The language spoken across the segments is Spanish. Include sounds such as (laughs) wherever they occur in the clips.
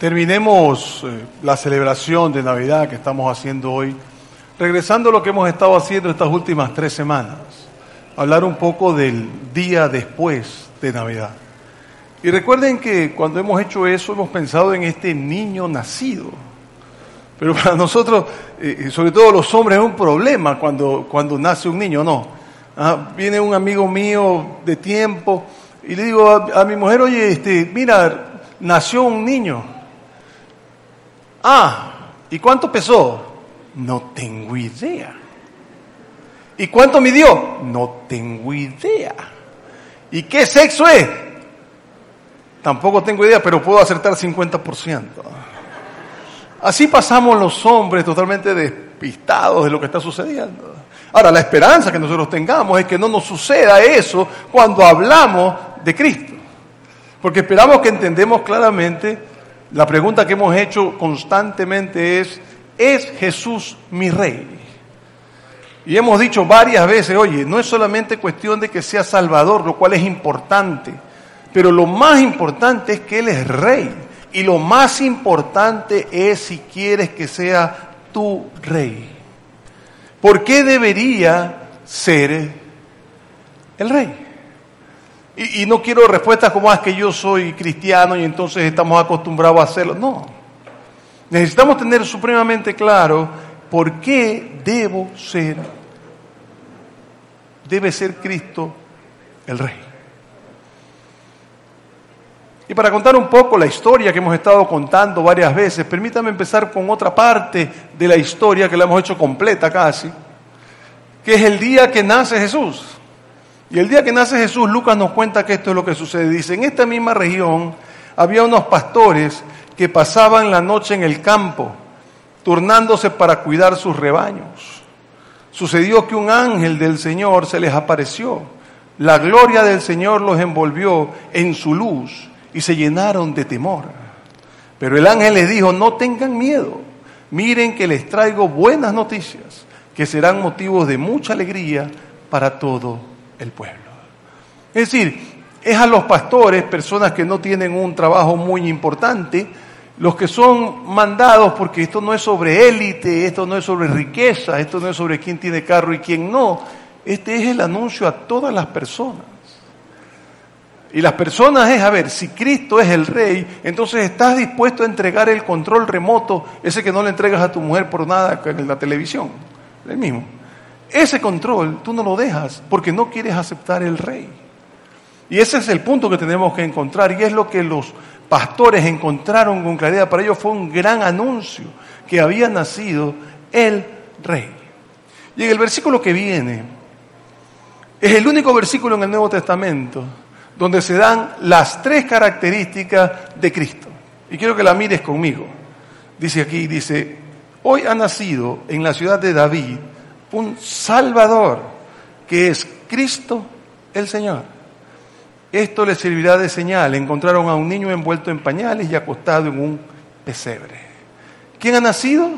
Terminemos eh, la celebración de Navidad que estamos haciendo hoy, regresando a lo que hemos estado haciendo estas últimas tres semanas, hablar un poco del día después de Navidad. Y recuerden que cuando hemos hecho eso hemos pensado en este niño nacido. Pero para nosotros, eh, sobre todo los hombres, es un problema cuando, cuando nace un niño, ¿no? Ah, viene un amigo mío de tiempo y le digo a, a mi mujer, oye, este, mira, nació un niño. Ah, ¿y cuánto pesó? No tengo idea. ¿Y cuánto midió? No tengo idea. ¿Y qué sexo es? Tampoco tengo idea, pero puedo acertar 50%. Así pasamos los hombres totalmente despistados de lo que está sucediendo. Ahora, la esperanza que nosotros tengamos es que no nos suceda eso cuando hablamos de Cristo. Porque esperamos que entendemos claramente la pregunta que hemos hecho constantemente es, ¿es Jesús mi rey? Y hemos dicho varias veces, oye, no es solamente cuestión de que sea Salvador, lo cual es importante, pero lo más importante es que Él es rey. Y lo más importante es si quieres que sea tu rey. ¿Por qué debería ser el rey? Y, no quiero respuestas como, ah, es que yo soy cristiano y entonces estamos acostumbrados a hacerlo. No. Necesitamos tener supremamente claro por qué debo ser, debe ser Cristo el Rey. Y para contar un poco la historia que hemos estado contando varias veces, permítame empezar con otra parte de la historia que la hemos hecho completa casi, que es el día que nace Jesús. Y el día que nace Jesús, Lucas nos cuenta que esto es lo que sucede. Dice, en esta misma región había unos pastores que pasaban la noche en el campo, turnándose para cuidar sus rebaños. Sucedió que un ángel del Señor se les apareció. La gloria del Señor los envolvió en su luz y se llenaron de temor. Pero el ángel les dijo, no tengan miedo, miren que les traigo buenas noticias, que serán motivos de mucha alegría para todo el pueblo. Es decir, es a los pastores, personas que no tienen un trabajo muy importante, los que son mandados, porque esto no es sobre élite, esto no es sobre riqueza, esto no es sobre quién tiene carro y quién no, este es el anuncio a todas las personas. Y las personas es, a ver, si Cristo es el rey, entonces estás dispuesto a entregar el control remoto, ese que no le entregas a tu mujer por nada en la televisión, el mismo. Ese control tú no lo dejas porque no quieres aceptar el rey. Y ese es el punto que tenemos que encontrar y es lo que los pastores encontraron con claridad. Para ellos fue un gran anuncio que había nacido el rey. Y en el versículo que viene, es el único versículo en el Nuevo Testamento donde se dan las tres características de Cristo. Y quiero que la mires conmigo. Dice aquí, dice, hoy ha nacido en la ciudad de David un Salvador, que es Cristo el Señor. Esto le servirá de señal. Encontraron a un niño envuelto en pañales y acostado en un pesebre. ¿Quién ha nacido?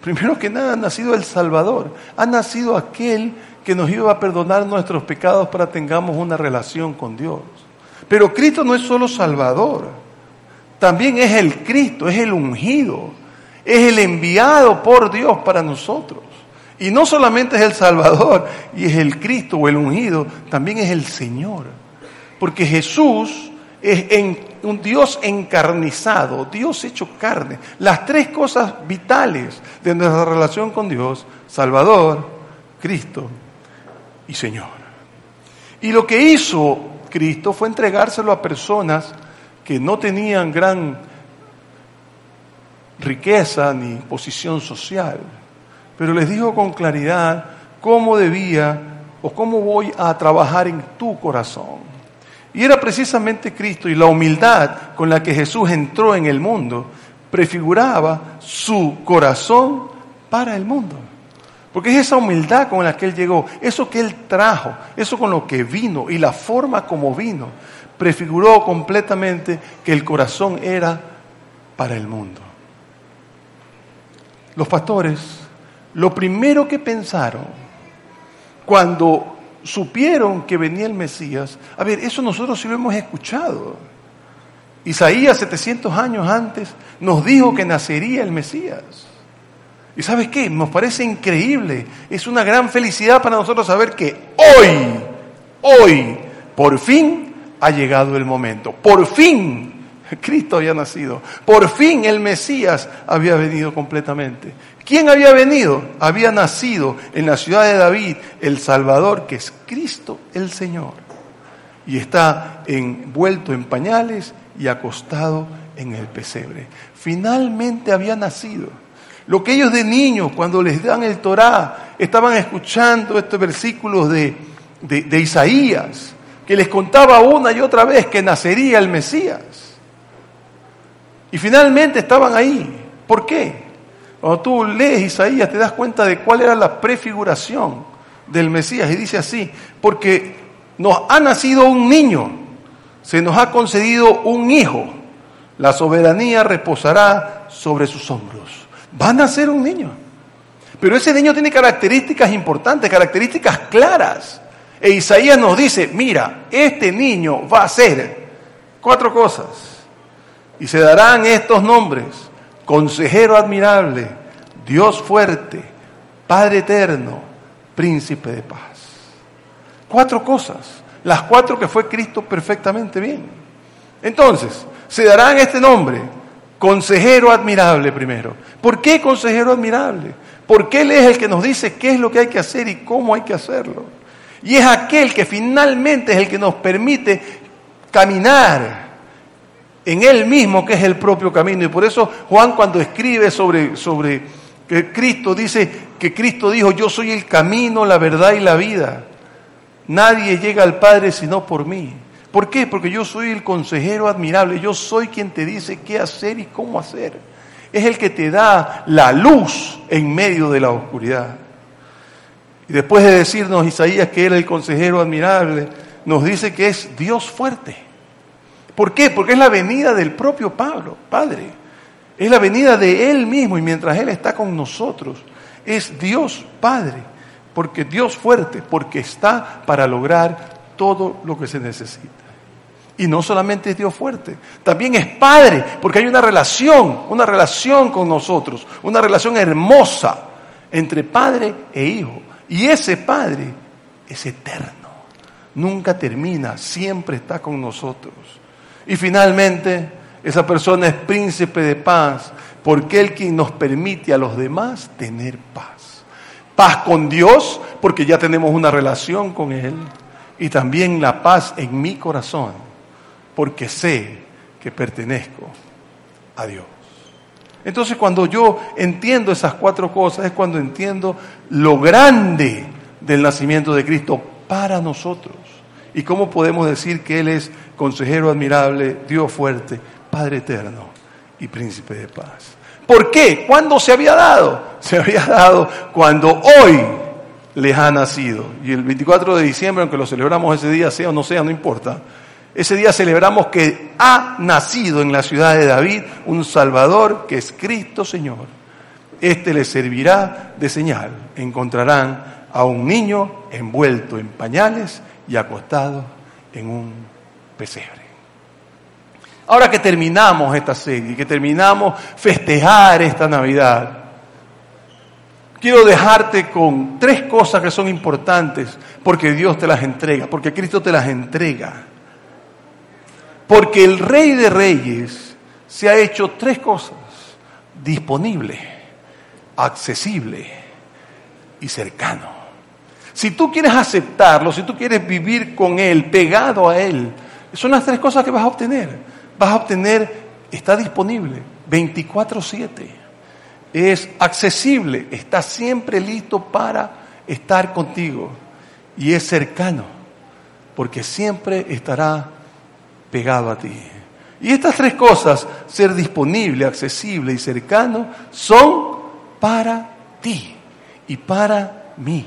Primero que nada ha nacido el Salvador. Ha nacido aquel que nos iba a perdonar nuestros pecados para tengamos una relación con Dios. Pero Cristo no es solo Salvador, también es el Cristo, es el ungido, es el enviado por Dios para nosotros. Y no solamente es el Salvador y es el Cristo o el ungido, también es el Señor. Porque Jesús es un Dios encarnizado, Dios hecho carne. Las tres cosas vitales de nuestra relación con Dios, Salvador, Cristo y Señor. Y lo que hizo Cristo fue entregárselo a personas que no tenían gran riqueza ni posición social pero les dijo con claridad cómo debía o cómo voy a trabajar en tu corazón. Y era precisamente Cristo y la humildad con la que Jesús entró en el mundo prefiguraba su corazón para el mundo. Porque es esa humildad con la que Él llegó, eso que Él trajo, eso con lo que vino y la forma como vino, prefiguró completamente que el corazón era para el mundo. Los pastores lo primero que pensaron cuando supieron que venía el Mesías, a ver, eso nosotros sí lo hemos escuchado. Isaías 700 años antes nos dijo que nacería el Mesías. ¿Y sabes qué? Nos parece increíble. Es una gran felicidad para nosotros saber que hoy, hoy, por fin ha llegado el momento. Por fin (laughs) Cristo había nacido. Por fin el Mesías había venido completamente. ¿Quién había venido? Había nacido en la ciudad de David el Salvador, que es Cristo el Señor. Y está envuelto en pañales y acostado en el pesebre. Finalmente había nacido. Lo que ellos de niños, cuando les dan el Torá, estaban escuchando estos versículos de, de, de Isaías, que les contaba una y otra vez que nacería el Mesías. Y finalmente estaban ahí. ¿Por qué? Cuando tú lees Isaías te das cuenta de cuál era la prefiguración del Mesías. Y dice así, porque nos ha nacido un niño, se nos ha concedido un hijo, la soberanía reposará sobre sus hombros. Va a nacer un niño. Pero ese niño tiene características importantes, características claras. E Isaías nos dice, mira, este niño va a hacer cuatro cosas. Y se darán estos nombres. Consejero admirable, Dios fuerte, Padre eterno, príncipe de paz. Cuatro cosas. Las cuatro que fue Cristo perfectamente bien. Entonces, se darán este nombre. Consejero admirable primero. ¿Por qué consejero admirable? Porque Él es el que nos dice qué es lo que hay que hacer y cómo hay que hacerlo. Y es aquel que finalmente es el que nos permite caminar en Él mismo, que es el propio camino. Y por eso Juan cuando escribe sobre, sobre que Cristo dice que Cristo dijo, yo soy el camino, la verdad y la vida. Nadie llega al Padre sino por mí. ¿Por qué? Porque yo soy el consejero admirable, yo soy quien te dice qué hacer y cómo hacer. Es el que te da la luz en medio de la oscuridad. Y después de decirnos Isaías que era el consejero admirable, nos dice que es Dios fuerte. ¿Por qué? Porque es la venida del propio Pablo, Padre. Es la venida de Él mismo y mientras Él está con nosotros, es Dios Padre. Porque Dios fuerte, porque está para lograr todo lo que se necesita. Y no solamente es Dios fuerte, también es Padre, porque hay una relación, una relación con nosotros, una relación hermosa entre Padre e Hijo. Y ese Padre es eterno, nunca termina, siempre está con nosotros. Y finalmente, esa persona es príncipe de paz, porque Él quien nos permite a los demás tener paz. Paz con Dios, porque ya tenemos una relación con Él. Y también la paz en mi corazón, porque sé que pertenezco a Dios. Entonces cuando yo entiendo esas cuatro cosas es cuando entiendo lo grande del nacimiento de Cristo para nosotros. ¿Y cómo podemos decir que Él es consejero admirable, Dios fuerte, Padre eterno y príncipe de paz? ¿Por qué? ¿Cuándo se había dado? Se había dado cuando hoy les ha nacido. Y el 24 de diciembre, aunque lo celebramos ese día, sea o no sea, no importa. Ese día celebramos que ha nacido en la ciudad de David un Salvador que es Cristo Señor. Este les servirá de señal. Encontrarán a un niño envuelto en pañales y acostado en un pesebre. Ahora que terminamos esta serie, que terminamos festejar esta Navidad, quiero dejarte con tres cosas que son importantes porque Dios te las entrega, porque Cristo te las entrega. Porque el Rey de Reyes se ha hecho tres cosas, disponible, accesible y cercano. Si tú quieres aceptarlo, si tú quieres vivir con Él, pegado a Él, son las tres cosas que vas a obtener. Vas a obtener, está disponible 24/7, es accesible, está siempre listo para estar contigo y es cercano, porque siempre estará pegado a ti. Y estas tres cosas, ser disponible, accesible y cercano, son para ti y para mí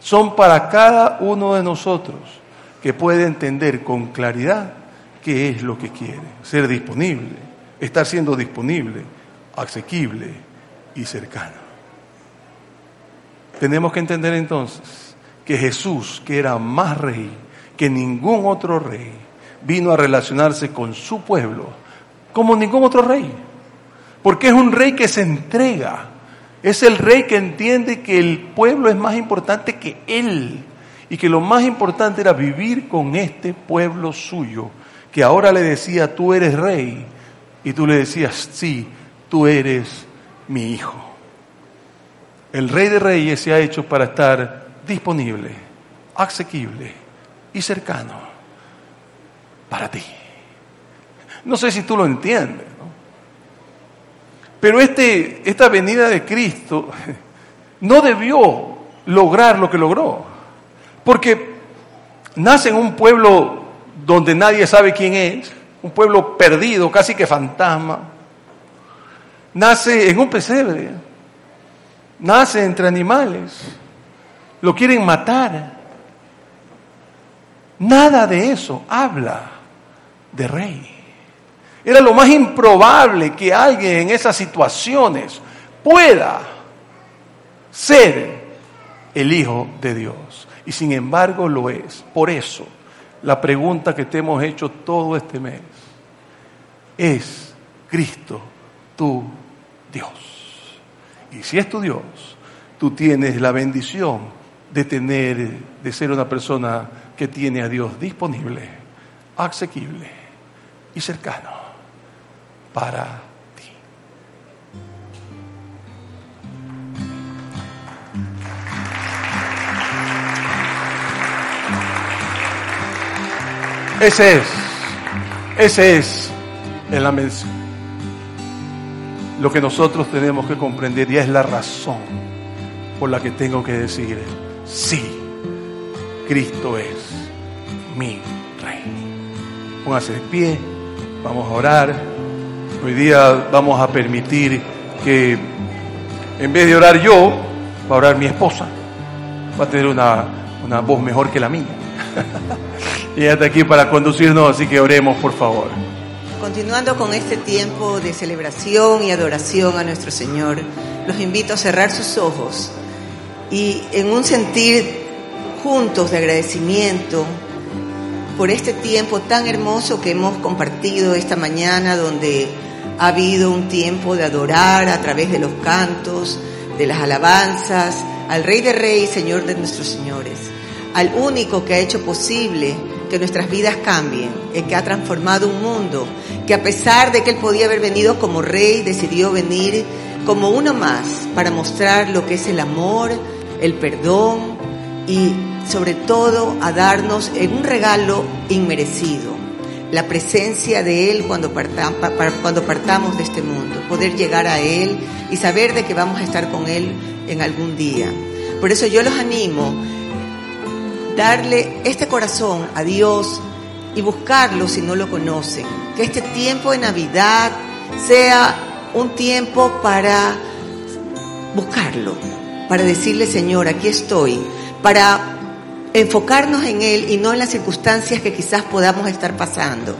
son para cada uno de nosotros que puede entender con claridad qué es lo que quiere. Ser disponible, estar siendo disponible, asequible y cercano. Tenemos que entender entonces que Jesús, que era más rey que ningún otro rey, vino a relacionarse con su pueblo como ningún otro rey. Porque es un rey que se entrega. Es el rey que entiende que el pueblo es más importante que él. Y que lo más importante era vivir con este pueblo suyo. Que ahora le decía, tú eres rey. Y tú le decías, sí, tú eres mi hijo. El rey de reyes se ha hecho para estar disponible, asequible y cercano para ti. No sé si tú lo entiendes, pero este, esta venida de Cristo (laughs) no debió lograr lo que logró, porque nace en un pueblo donde nadie sabe quién es, un pueblo perdido, casi que fantasma, nace en un pesebre, nace entre animales, lo quieren matar. Nada de eso habla de rey. Era lo más improbable que alguien en esas situaciones pueda ser el Hijo de Dios. Y sin embargo lo es. Por eso, la pregunta que te hemos hecho todo este mes es, Cristo, tu Dios. Y si es tu Dios, tú tienes la bendición de tener, de ser una persona que tiene a Dios disponible, asequible y cercano para Ese es, ese es el amén. Lo que nosotros tenemos que comprender y es la razón por la que tengo que decir, sí, Cristo es mi Rey. Póngase de pie, vamos a orar. Hoy día vamos a permitir que en vez de orar yo, va a orar mi esposa. Va a tener una, una voz mejor que la mía. (laughs) y está aquí para conducirnos, así que oremos, por favor. Continuando con este tiempo de celebración y adoración a nuestro Señor, los invito a cerrar sus ojos y en un sentir juntos de agradecimiento por este tiempo tan hermoso que hemos compartido esta mañana, donde ha habido un tiempo de adorar a través de los cantos, de las alabanzas, al Rey de Reyes, Señor de nuestros señores, al único que ha hecho posible que nuestras vidas cambien, el que ha transformado un mundo, que a pesar de que él podía haber venido como rey, decidió venir como uno más para mostrar lo que es el amor, el perdón y sobre todo a darnos en un regalo inmerecido la presencia de Él cuando, cuando partamos de este mundo, poder llegar a Él y saber de que vamos a estar con Él en algún día. Por eso yo los animo, darle este corazón a Dios y buscarlo si no lo conocen. Que este tiempo de Navidad sea un tiempo para buscarlo, para decirle, Señor, aquí estoy, para enfocarnos en Él y no en las circunstancias que quizás podamos estar pasando.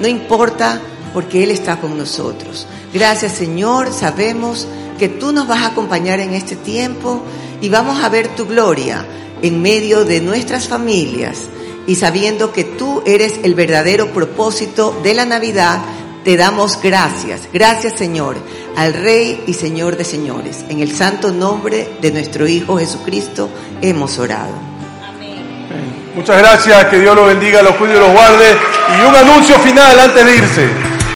No importa porque Él está con nosotros. Gracias Señor, sabemos que tú nos vas a acompañar en este tiempo y vamos a ver tu gloria en medio de nuestras familias y sabiendo que tú eres el verdadero propósito de la Navidad, te damos gracias. Gracias Señor, al Rey y Señor de señores. En el santo nombre de nuestro Hijo Jesucristo hemos orado. Muchas gracias, que Dios los bendiga, los cuide y los guarde. Y un anuncio final antes de irse.